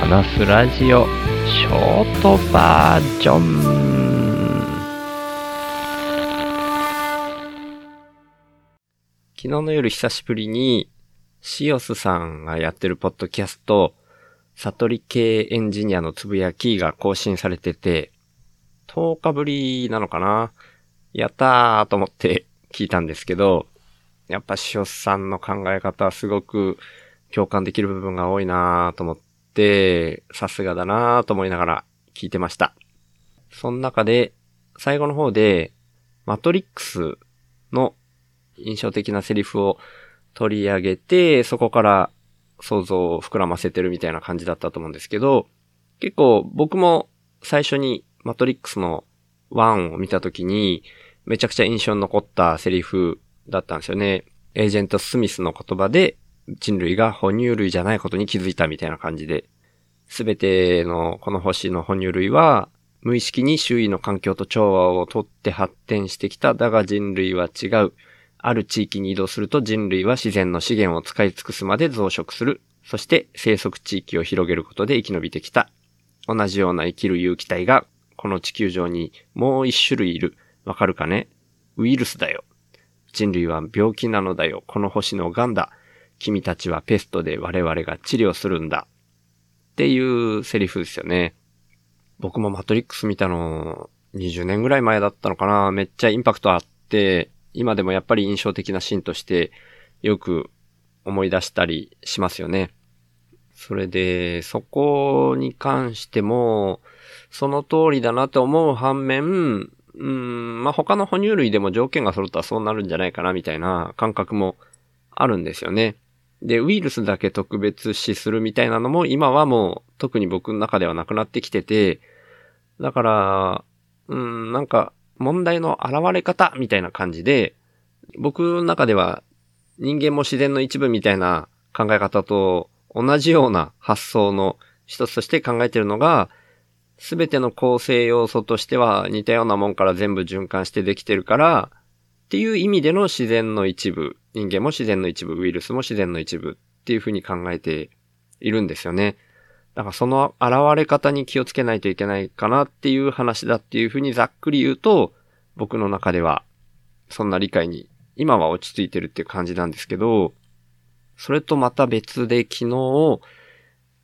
話すラジオショートバージョン昨日の夜久しぶりにシオスさんがやってるポッドキャスト悟り系エンジニアのつぶやきが更新されてて10日ぶりなのかな？やったーと思って聞いたんですけどやっぱシオスさんの考え方はすごく共感できる部分が多いなーと思って、さすがだなーと思いながら聞いてました。その中で、最後の方で、マトリックスの印象的なセリフを取り上げて、そこから想像を膨らませてるみたいな感じだったと思うんですけど、結構僕も最初にマトリックスの1を見たときに、めちゃくちゃ印象に残ったセリフだったんですよね。エージェント・スミスの言葉で、人類が哺乳類じゃないことに気づいたみたいな感じで、すべてのこの星の哺乳類は、無意識に周囲の環境と調和をとって発展してきた。だが人類は違う。ある地域に移動すると人類は自然の資源を使い尽くすまで増殖する。そして生息地域を広げることで生き延びてきた。同じような生きる有機体がこの地球上にもう一種類いる。わかるかね？ウイルスだよ。人類は病気なのだよ。この星の癌だ。君たちはペストで我々が治療するんだ。っていうセリフですよね。僕もマトリックス見たの20年ぐらい前だったのかな。めっちゃインパクトあって、今でもやっぱり印象的なシーンとしてよく思い出したりしますよね。それで、そこに関しても、その通りだなと思う反面、うん、まあ、他の哺乳類でも条件が揃ったらそうなるんじゃないかなみたいな感覚もあるんですよね。で、ウイルスだけ特別視するみたいなのも今はもう特に僕の中ではなくなってきてて、だから、うん、なんか問題の現れ方みたいな感じで、僕の中では人間も自然の一部みたいな考え方と同じような発想の一つとして考えてるのが、すべての構成要素としては似たようなもんから全部循環してできてるから、っていう意味での自然の一部、人間も自然の一部、ウイルスも自然の一部っていうふうに考えているんですよね。だからその現れ方に気をつけないといけないかなっていう話だっていうふうにざっくり言うと、僕の中ではそんな理解に今は落ち着いてるっていう感じなんですけど、それとまた別で昨日、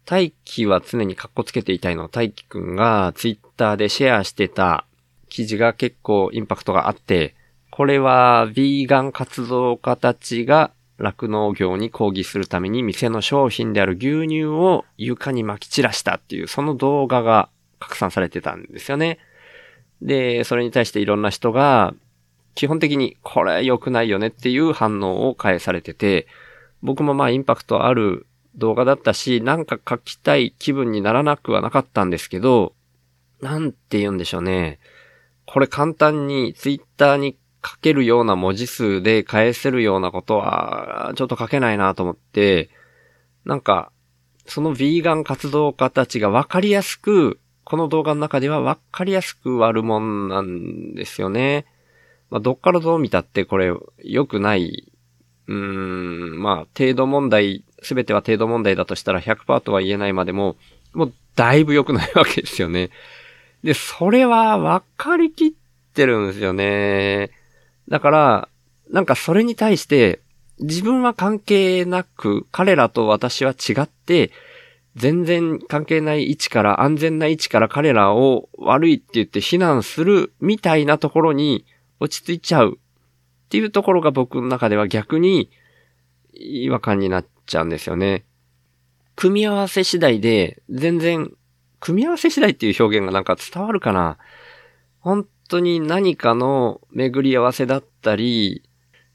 大輝は常にカッコつけていたいの大輝くんがツイッターでシェアしてた記事が結構インパクトがあって、これは、ヴィーガン活動家たちが酪農業に抗議するために店の商品である牛乳を床に撒き散らしたっていう、その動画が拡散されてたんですよね。で、それに対していろんな人が、基本的にこれ良くないよねっていう反応を返されてて、僕もまあインパクトある動画だったし、なんか書きたい気分にならなくはなかったんですけど、なんて言うんでしょうね。これ簡単にツイッターに書けるような文字数で返せるようなことは、ちょっと書けないなと思って、なんか、そのヴィーガン活動家たちがわかりやすく、この動画の中ではわかりやすく割るもんなんですよね。まあ、どっからどう見たってこれ良くない、うーん、まあ、程度問題、すべては程度問題だとしたら100%とは言えないまでも、もうだいぶ良くないわけですよね。で、それは分かりきってるんですよね。だから、なんかそれに対して、自分は関係なく、彼らと私は違って、全然関係ない位置から、安全な位置から彼らを悪いって言って非難するみたいなところに落ち着いちゃうっていうところが僕の中では逆に違和感になっちゃうんですよね。組み合わせ次第で全然、組み合わせ次第っていう表現がなんか伝わるかな本当に何かの巡り合わせだったり、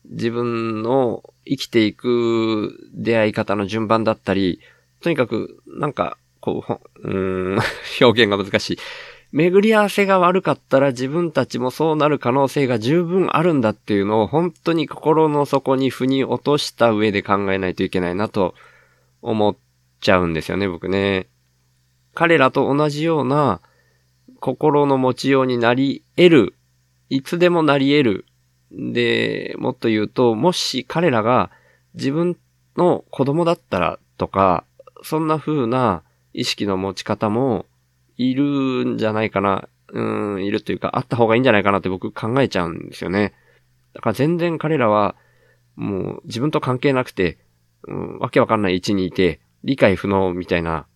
自分の生きていく出会い方の順番だったり、とにかく、なんか、こう、うん、表現が難しい。巡り合わせが悪かったら自分たちもそうなる可能性が十分あるんだっていうのを本当に心の底に腑に落とした上で考えないといけないなと思っちゃうんですよね、僕ね。彼らと同じような心の持ちようになり得る。いつでもなり得る。で、もっと言うと、もし彼らが自分の子供だったらとか、そんな風な意識の持ち方もいるんじゃないかな。うん、いるというか、あった方がいいんじゃないかなって僕考えちゃうんですよね。だから全然彼らは、もう自分と関係なくて、うん、わけわかんない位置にいて、理解不能みたいな。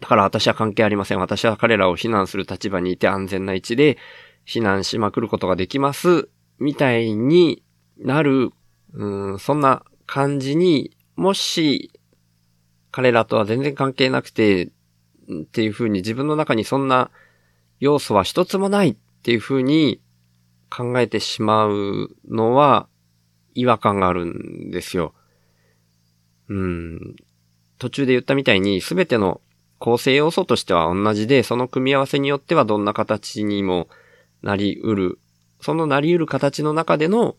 だから私は関係ありません。私は彼らを非難する立場にいて安全な位置で非難しまくることができます。みたいになる、うん、そんな感じに、もし彼らとは全然関係なくて、っていう風に自分の中にそんな要素は一つもないっていう風に考えてしまうのは違和感があるんですよ。うん。途中で言ったみたいに全ての構成要素としては同じで、その組み合わせによってはどんな形にもなり得る。そのなり得る形の中での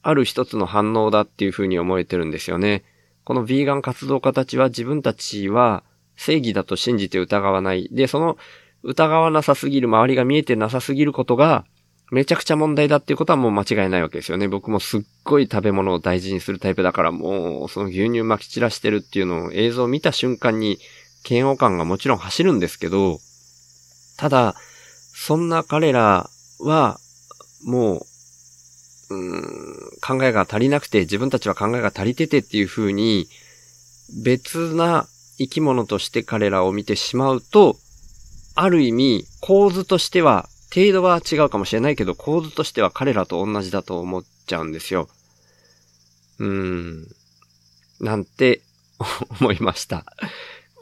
ある一つの反応だっていうふうに思えてるんですよね。このヴィーガン活動家たちは自分たちは正義だと信じて疑わない。で、その疑わなさすぎる、周りが見えてなさすぎることがめちゃくちゃ問題だっていうことはもう間違いないわけですよね。僕もすっごい食べ物を大事にするタイプだからもうその牛乳撒き散らしてるっていうのを映像を見た瞬間に嫌悪感がもちろん走るんですけど、ただ、そんな彼らはもう、うん、考えが足りなくて自分たちは考えが足りててっていう風に別な生き物として彼らを見てしまうと、ある意味構図としては程度は違うかもしれないけど、構図としては彼らと同じだと思っちゃうんですよ。うーん。なんて思いました。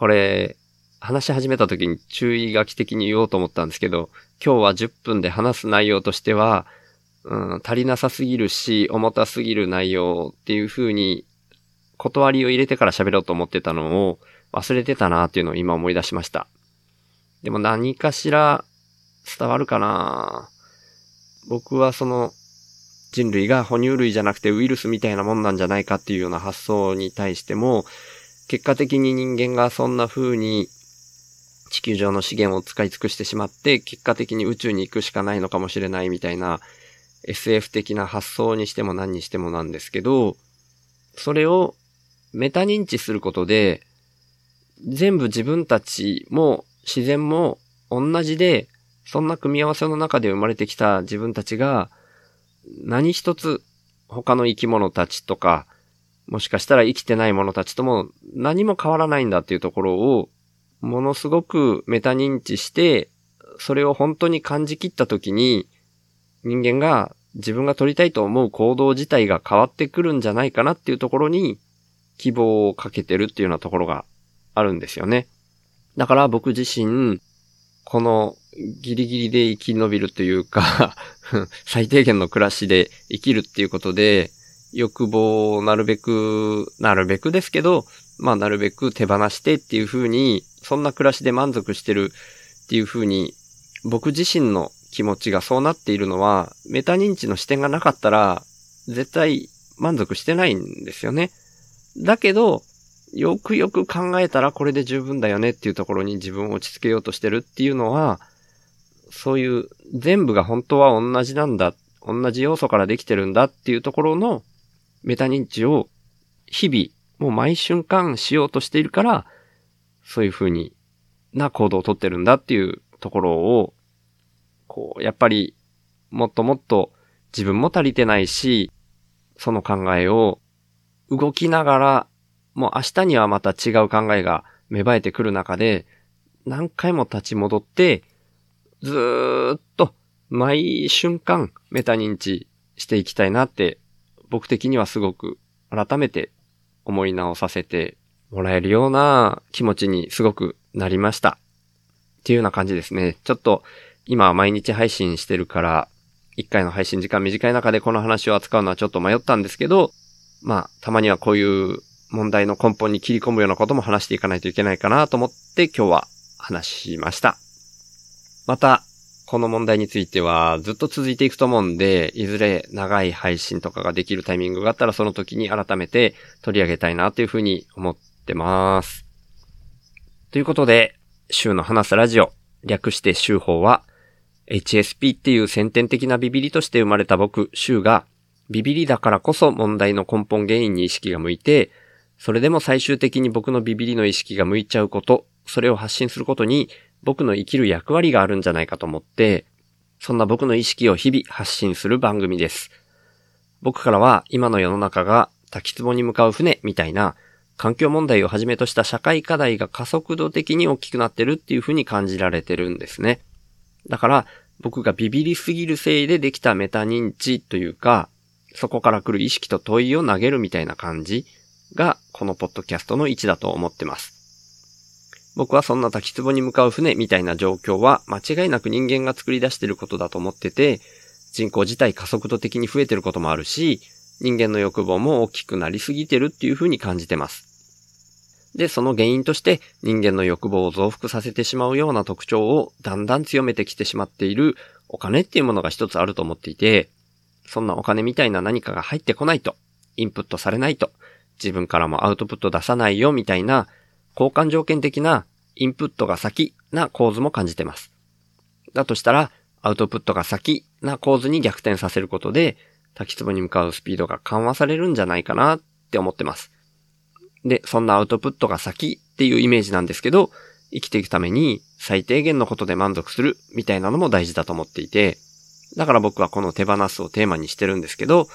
これ、話し始めた時に注意書き的に言おうと思ったんですけど、今日は10分で話す内容としては、うん、足りなさすぎるし、重たすぎる内容っていう風に、断りを入れてから喋ろうと思ってたのを忘れてたなっていうのを今思い出しました。でも何かしら伝わるかな僕はその人類が哺乳類じゃなくてウイルスみたいなもんなんじゃないかっていうような発想に対しても、結果的に人間がそんな風に地球上の資源を使い尽くしてしまって、結果的に宇宙に行くしかないのかもしれないみたいな SF 的な発想にしても何にしてもなんですけど、それをメタ認知することで、全部自分たちも自然も同じで、そんな組み合わせの中で生まれてきた自分たちが、何一つ他の生き物たちとか、もしかしたら生きてない者たちとも何も変わらないんだっていうところを、ものすごくメタ認知して、それを本当に感じきったときに、人間が自分が取りたいと思う行動自体が変わってくるんじゃないかなっていうところに、希望をかけてるっていうようなところがあるんですよね。だから僕自身、このギリギリで生き延びるというか 最低限の暮らしで生きるっていうことで、欲望をなるべく、なるべくですけど、まあなるべく手放してっていう風に、そんな暮らしで満足してるっていう風に、僕自身の気持ちがそうなっているのは、メタ認知の視点がなかったら、絶対満足してないんですよね。だけど、よくよく考えたらこれで十分だよねっていうところに自分を落ち着けようとしてるっていうのは、そういう全部が本当は同じなんだ、同じ要素からできてるんだっていうところのメタ認知を日々、もう毎瞬間しようとしているから、そういう風にな行動をとってるんだっていうところを、こう、やっぱりもっともっと自分も足りてないし、その考えを動きながら、もう明日にはまた違う考えが芽生えてくる中で、何回も立ち戻って、ずーっと毎瞬間メタ認知していきたいなって僕的にはすごく改めて思い直させてもらえるような気持ちにすごくなりました。っていうような感じですね。ちょっと今毎日配信してるから、一回の配信時間短い中でこの話を扱うのはちょっと迷ったんですけど、まあ、たまにはこういう問題の根本に切り込むようなことも話していかないといけないかなと思って今日は話しました。また、この問題についてはずっと続いていくと思うんで、いずれ長い配信とかができるタイミングがあったらその時に改めて取り上げたいなというふうに思ってます。ということで、週の話すラジオ、略して週報は、HSP っていう先天的なビビリとして生まれた僕、週が、ビビリだからこそ問題の根本原因に意識が向いて、それでも最終的に僕のビビリの意識が向いちゃうこと、それを発信することに僕の生きる役割があるんじゃないかと思って、そんな僕の意識を日々発信する番組です。僕からは今の世の中が滝壺に向かう船みたいな環境問題をはじめとした社会課題が加速度的に大きくなってるっていう風に感じられてるんですね。だから僕がビビりすぎるせいでできたメタ認知というか、そこから来る意識と問いを投げるみたいな感じがこのポッドキャストの位置だと思ってます。僕はそんな滝壺に向かう船みたいな状況は間違いなく人間が作り出していることだと思ってて、人口自体加速度的に増えてることもあるし、人間の欲望も大きくなりすぎてるっていう風に感じてます。で、その原因として人間の欲望を増幅させてしまうような特徴をだんだん強めてきてしまっているお金っていうものが一つあると思っていて、そんなお金みたいな何かが入ってこないと、インプットされないと、自分からもアウトプット出さないよみたいな交換条件的なインプットが先な構図も感じてます。だとしたら、アウトプットが先な構図に逆転させることで、滝壺に向かうスピードが緩和されるんじゃないかなって思ってます。で、そんなアウトプットが先っていうイメージなんですけど、生きていくために最低限のことで満足するみたいなのも大事だと思っていて、だから僕はこの手放すをテーマにしてるんですけど、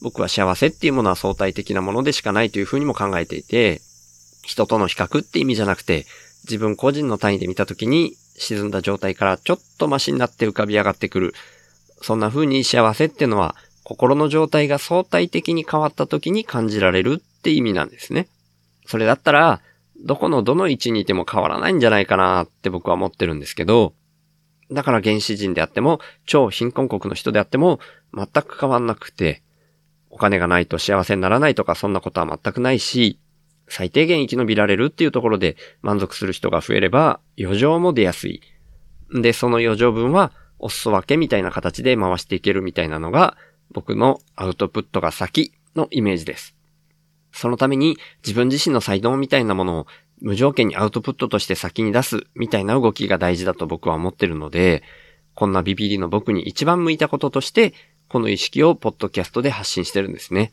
僕は幸せっていうものは相対的なものでしかないというふうにも考えていて、人との比較って意味じゃなくて、自分個人の単位で見たときに沈んだ状態からちょっとマシになって浮かび上がってくる。そんな風に幸せっていうのは心の状態が相対的に変わった時に感じられるって意味なんですね。それだったら、どこのどの位置にいても変わらないんじゃないかなって僕は思ってるんですけど、だから原始人であっても、超貧困国の人であっても、全く変わんなくて、お金がないと幸せにならないとかそんなことは全くないし、最低限生き延びられるっていうところで満足する人が増えれば余剰も出やすい。で、その余剰分はお裾分けみたいな形で回していけるみたいなのが僕のアウトプットが先のイメージです。そのために自分自身の才能みたいなものを無条件にアウトプットとして先に出すみたいな動きが大事だと僕は思ってるので、こんなビビリの僕に一番向いたこととして、この意識をポッドキャストで発信してるんですね。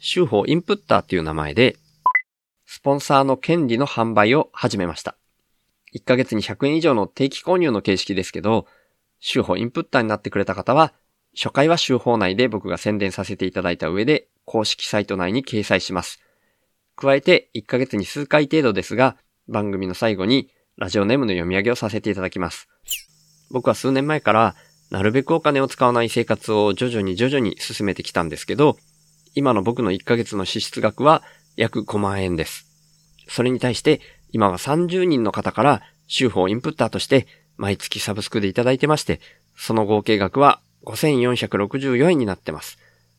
週報インプッターっていう名前で、スポンサーの権利の販売を始めました。1ヶ月に100円以上の定期購入の形式ですけど、週報インプッターになってくれた方は、初回は週報内で僕が宣伝させていただいた上で、公式サイト内に掲載します。加えて、1ヶ月に数回程度ですが、番組の最後にラジオネームの読み上げをさせていただきます。僕は数年前から、なるべくお金を使わない生活を徐々に徐々に進めてきたんですけど、今の僕の1ヶ月の支出額は約5万円です。それに対して今は30人の方から週報インプッターとして毎月サブスクでいただいてまして、その合計額は5464円になってます。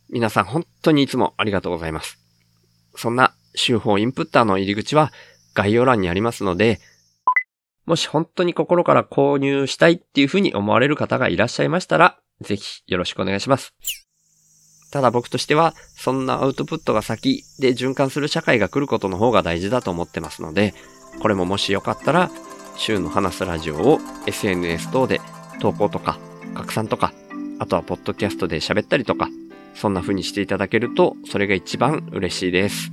皆さん本当にいつもありがとうございます。そんな週報インプッターの入り口は概要欄にありますので、もし本当に心から購入したいっていうふうに思われる方がいらっしゃいましたら、ぜひよろしくお願いします。ただ僕としては、そんなアウトプットが先で循環する社会が来ることの方が大事だと思ってますので、これももしよかったら、週の話すラジオを SNS 等で投稿とか拡散とか、あとはポッドキャストで喋ったりとか、そんな風にしていただけると、それが一番嬉しいです。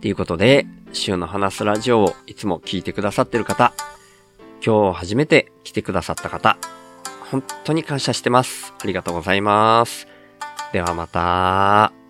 ということで、週の話すラジオをいつも聞いてくださってる方、今日初めて来てくださった方、本当に感謝してます。ありがとうございます。ではまた。